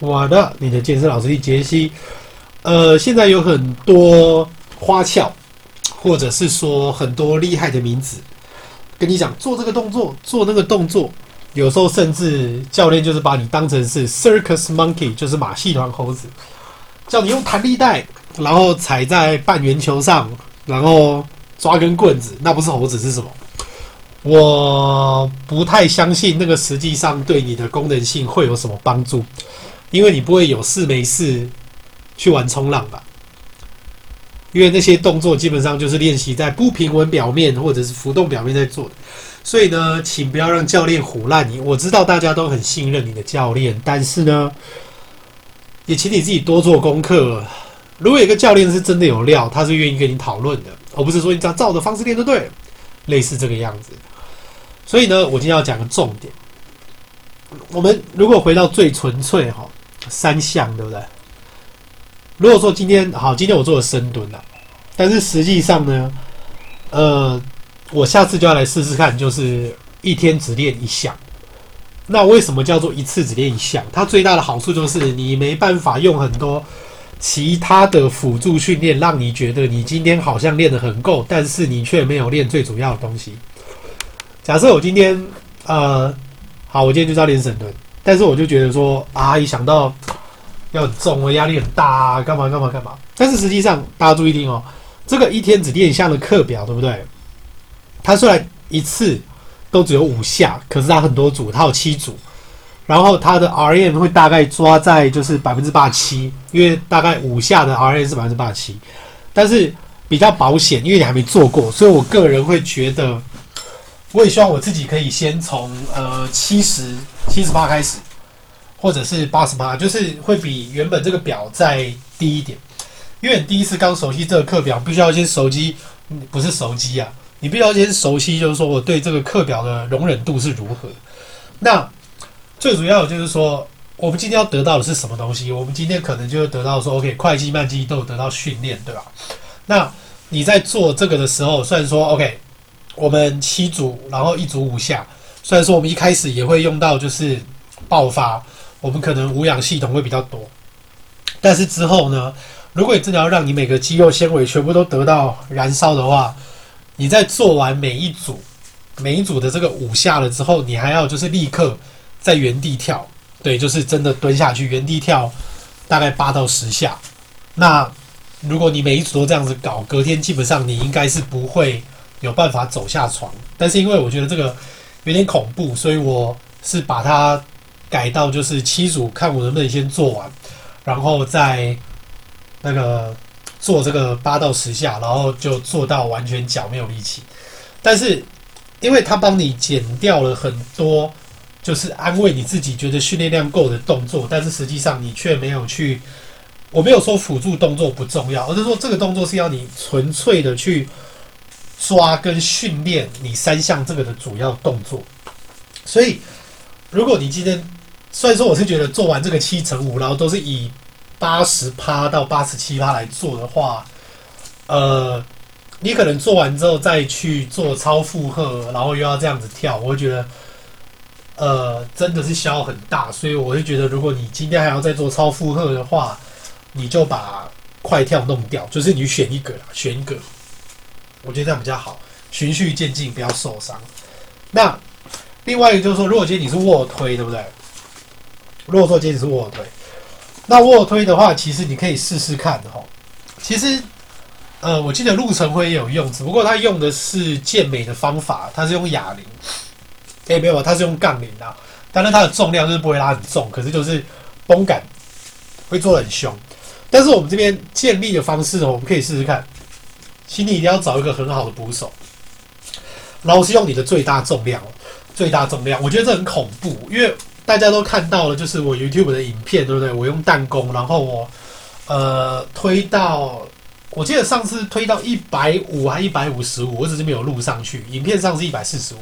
我的你的健身老师杰杰西。呃，现在有很多花俏，或者是说很多厉害的名字，跟你讲做这个动作，做那个动作，有时候甚至教练就是把你当成是 circus monkey，就是马戏团猴子，叫你用弹力带，然后踩在半圆球上，然后抓根棍子，那不是猴子是什么？我不太相信那个实际上对你的功能性会有什么帮助，因为你不会有事没事去玩冲浪吧？因为那些动作基本上就是练习在不平稳表面或者是浮动表面在做的，所以呢，请不要让教练唬烂你。我知道大家都很信任你的教练，但是呢，也请你自己多做功课。如果有一个教练是真的有料，他是愿意跟你讨论的，而不是说你只要照着方式练就对了，类似这个样子。所以呢，我今天要讲个重点。我们如果回到最纯粹哈，三项对不对？如果说今天好，今天我做了深蹲了，但是实际上呢，呃，我下次就要来试试看，就是一天只练一项。那为什么叫做一次只练一项？它最大的好处就是你没办法用很多其他的辅助训练，让你觉得你今天好像练得很够，但是你却没有练最主要的东西。假设我今天呃，好，我今天就要练深蹲，但是我就觉得说啊，一想到。要很重，我压力很大啊，干嘛干嘛干嘛？但是实际上，大家注意听哦，这个一天只练一项的课表，对不对？它虽然一次都只有五下，可是它很多组，它有七组，然后它的 RM 会大概抓在就是百分之八十七，因为大概五下的 RM 是百分之八十七，但是比较保险，因为你还没做过，所以我个人会觉得，我也希望我自己可以先从呃七十七十八开始。或者是八十八，就是会比原本这个表再低一点，因为你第一次刚熟悉这个课表，必须要先熟悉，不是熟悉啊，你必须要先熟悉，就是说我对这个课表的容忍度是如何。那最主要的就是说，我们今天要得到的是什么东西？我们今天可能就会得到说，OK，快肌慢肌都有得到训练，对吧？那你在做这个的时候，虽然说 OK，我们七组，然后一组五下，虽然说我们一开始也会用到就是爆发。我们可能无氧系统会比较多，但是之后呢，如果你真的要让你每个肌肉纤维全部都得到燃烧的话，你在做完每一组每一组的这个五下了之后，你还要就是立刻在原地跳，对，就是真的蹲下去原地跳大概八到十下。那如果你每一组都这样子搞，隔天基本上你应该是不会有办法走下床。但是因为我觉得这个有点恐怖，所以我是把它。改到就是七组，看我能不能先做完，然后再那个做这个八到十下，然后就做到完全脚没有力气。但是因为他帮你减掉了很多，就是安慰你自己觉得训练量够的动作，但是实际上你却没有去。我没有说辅助动作不重要，而是说这个动作是要你纯粹的去抓跟训练你三项这个的主要动作。所以如果你今天虽然说我是觉得做完这个七乘五，然后都是以八十趴到八十七趴来做的话，呃，你可能做完之后再去做超负荷，然后又要这样子跳，我会觉得，呃，真的是消耗很大。所以我会觉得，如果你今天还要再做超负荷的话，你就把快跳弄掉，就是你选一个，选一个，我觉得这样比较好，循序渐进，不要受伤。那另外一个就是说，如果今天你是卧推，对不对？如果说今天是卧推，那卧推的话，其实你可以试试看哈。其实，呃，我记得陆晨辉也有用，只不过他用的是健美的方法，他是用哑铃。哎，没有，他是用杠铃的。当然，它的重量就是不会拉很重，可是就是绷感会做得很凶。但是我们这边健力的方式，我们可以试试看。请你一定要找一个很好的捕手，然后是用你的最大重量，最大重量。我觉得这很恐怖，因为。大家都看到了，就是我 YouTube 的影片，对不对？我用弹弓，然后我呃推到，我记得上次推到一百五还一百五十五，我只是没有录上去。影片上是一百四十五，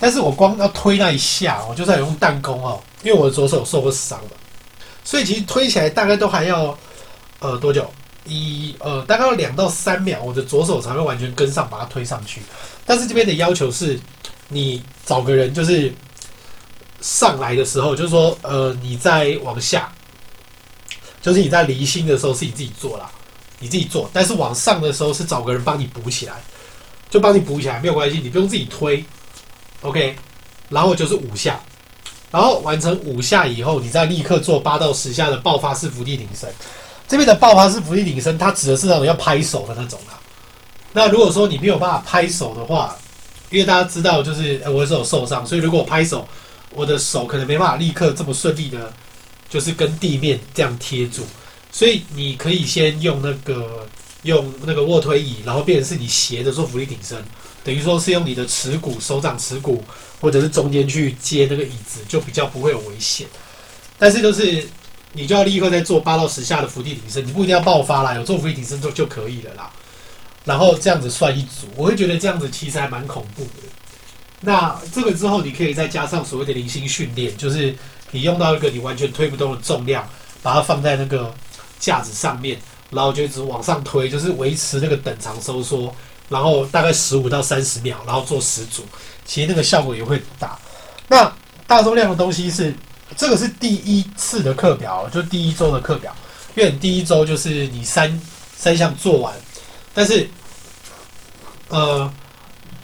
但是我光要推那一下，我就在用弹弓哦，因为我的左手受过伤了，所以其实推起来大概都还要呃多久？一呃大概要两到三秒，我的左手才会完全跟上把它推上去。但是这边的要求是，你找个人就是。上来的时候，就是说，呃，你再往下，就是你在离心的时候是你自己做啦，你自己做，但是往上的时候是找个人帮你补起来，就帮你补起来没有关系，你不用自己推，OK，然后就是五下，然后完成五下以后，你再立刻做八到十下的爆发式伏地挺身。这边的爆发式伏地挺身，它指的是那种要拍手的那种啦。那如果说你没有办法拍手的话，因为大家知道就是我的手受伤，所以如果我拍手，我的手可能没办法立刻这么顺利的。就是跟地面这样贴住，所以你可以先用那个用那个卧推椅，然后变成是你斜着做伏地挺身，等于说是用你的耻骨、手掌耻骨或者是中间去接那个椅子，就比较不会有危险。但是就是你就要立刻再做八到十下的伏地挺身，你不一定要爆发啦，有做伏地挺身就就可以了啦。然后这样子算一组，我会觉得这样子其实还蛮恐怖的。那这个之后你可以再加上所谓的零星训练，就是。你用到一个你完全推不动的重量，把它放在那个架子上面，然后就一直往上推，就是维持那个等长收缩，然后大概十五到三十秒，然后做十组，其实那个效果也会大。那大重量的东西是这个是第一次的课表，就第一周的课表，因为你第一周就是你三三项做完，但是呃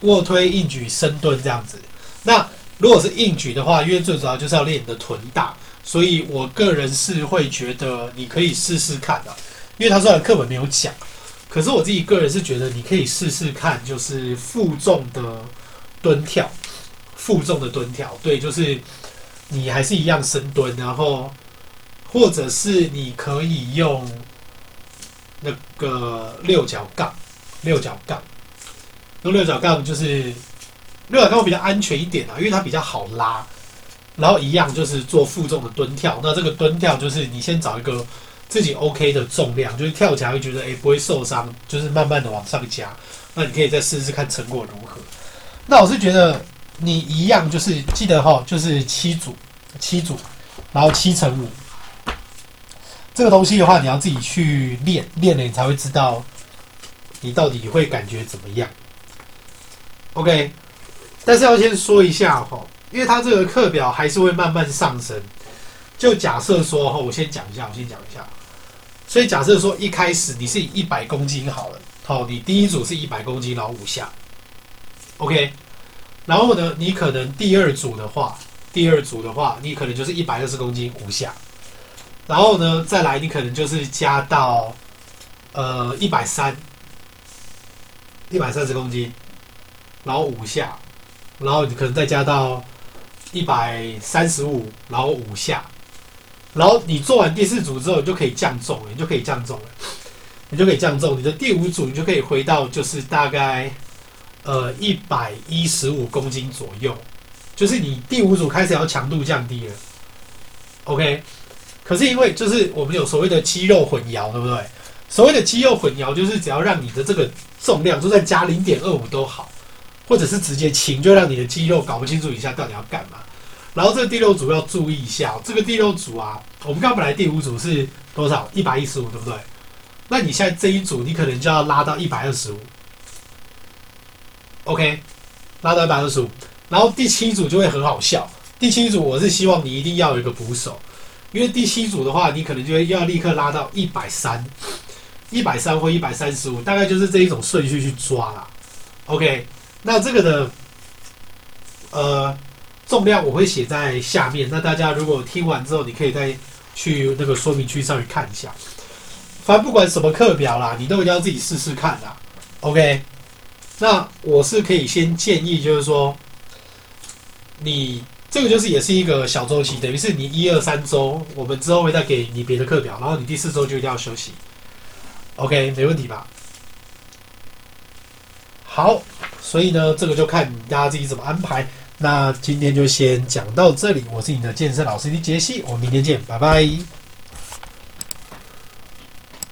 卧推、硬举、深蹲这样子，那。如果是硬举的话，因为最主要就是要练你的臀大，所以我个人是会觉得你可以试试看的。因为他虽然课本没有讲，可是我自己个人是觉得你可以试试看，就是负重的蹲跳，负重的蹲跳，对，就是你还是一样深蹲，然后或者是你可以用那个六角杠，六角杠，用六角杠就是。六角杠会比较安全一点啊，因为它比较好拉，然后一样就是做负重的蹲跳。那这个蹲跳就是你先找一个自己 OK 的重量，就是跳起来会觉得诶、不会受伤，就是慢慢的往上加。那你可以再试试看成果如何。那我是觉得你一样就是记得哈，就是七组，七组，然后七乘五。这个东西的话，你要自己去练，练了你才会知道你到底会感觉怎么样。OK。但是要先说一下哈，因为它这个课表还是会慢慢上升。就假设说哈，我先讲一下，我先讲一下。所以假设说一开始你是以一百公斤好了，好，你第一组是一百公斤，然后五下，OK。然后呢，你可能第二组的话，第二组的话，你可能就是一百二十公斤五下。然后呢，再来你可能就是加到呃一百三，一百三十公斤，然后五下。然后你可能再加到一百三十五，然后五下，然后你做完第四组之后，你就可以降重了，你就可以降重了，你就可以降重。你的第五组你就可以回到就是大概呃一百一十五公斤左右，就是你第五组开始要强度降低了。OK，可是因为就是我们有所谓的肌肉混淆，对不对？所谓的肌肉混淆就是只要让你的这个重量就算加零点二五都好。或者是直接轻，就让你的肌肉搞不清楚一下到底要干嘛。然后这个第六组要注意一下，这个第六组啊，我们刚本来第五组是多少？一百一十五，对不对？那你现在这一组，你可能就要拉到一百二十五。OK，拉到一百二十五。然后第七组就会很好笑。第七组我是希望你一定要有一个捕手，因为第七组的话，你可能就会要立刻拉到一百三、一百三或一百三十五，大概就是这一种顺序去抓啦。OK。那这个的呃重量我会写在下面，那大家如果听完之后，你可以再去那个说明区上面看一下。反正不管什么课表啦，你都一定要自己试试看啦。OK，那我是可以先建议，就是说你这个就是也是一个小周期，等于是你一二三周，我们之后会再给你别的课表，然后你第四周就一定要休息。OK，没问题吧？好。所以呢，这个就看大家自己怎么安排。那今天就先讲到这里，我是你的健身老师李杰西，我们明天见，拜拜。